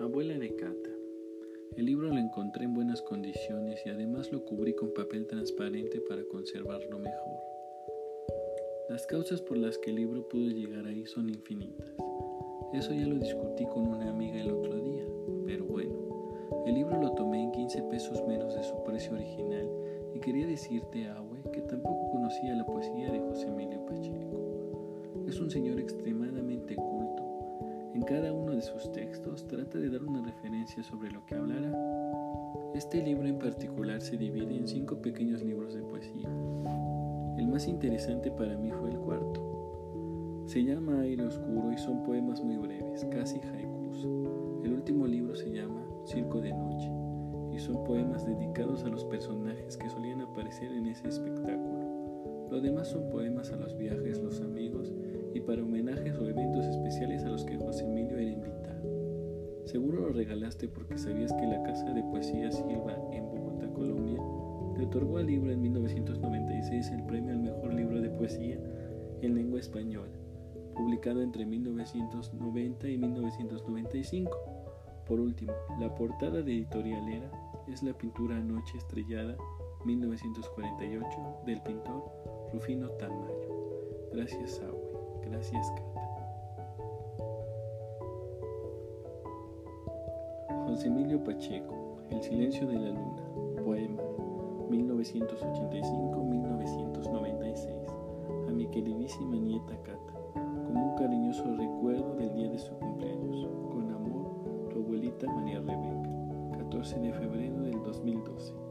Abuela de Cata. El libro lo encontré en buenas condiciones y además lo cubrí con papel transparente para conservarlo mejor. Las causas por las que el libro pudo llegar ahí son infinitas. Eso ya lo discutí con una amiga el otro día, pero bueno, el libro lo tomé en 15 pesos menos de su precio original y quería decirte, Awe, que tampoco conocía la poesía de José Emilio Pacheco. Es un señor extremo cada uno de sus textos trata de dar una referencia sobre lo que hablará. Este libro en particular se divide en cinco pequeños libros de poesía el más interesante para mí fue el cuarto. Se llama Aire Oscuro y son poemas muy breves, casi haikus. El último libro se llama Circo de Noche y son poemas dedicados a los personajes que solían aparecer en ese espectáculo. Lo demás son poemas a los viajes, los amigos y para homenajes Seguro lo regalaste porque sabías que la Casa de Poesía Silva en Bogotá, Colombia, le otorgó al libro en 1996 el premio al mejor libro de poesía en lengua española, publicado entre 1990 y 1995. Por último, la portada de editorialera es la pintura Noche Estrellada 1948 del pintor Rufino Tamayo. Gracias, Awe. Gracias, Cata. José Emilio Pacheco, El silencio de la luna, poema. 1985-1996 a mi queridísima nieta Cata, como un cariñoso recuerdo del día de su cumpleaños. Con amor, tu abuelita María Rebeca, 14 de febrero del 2012.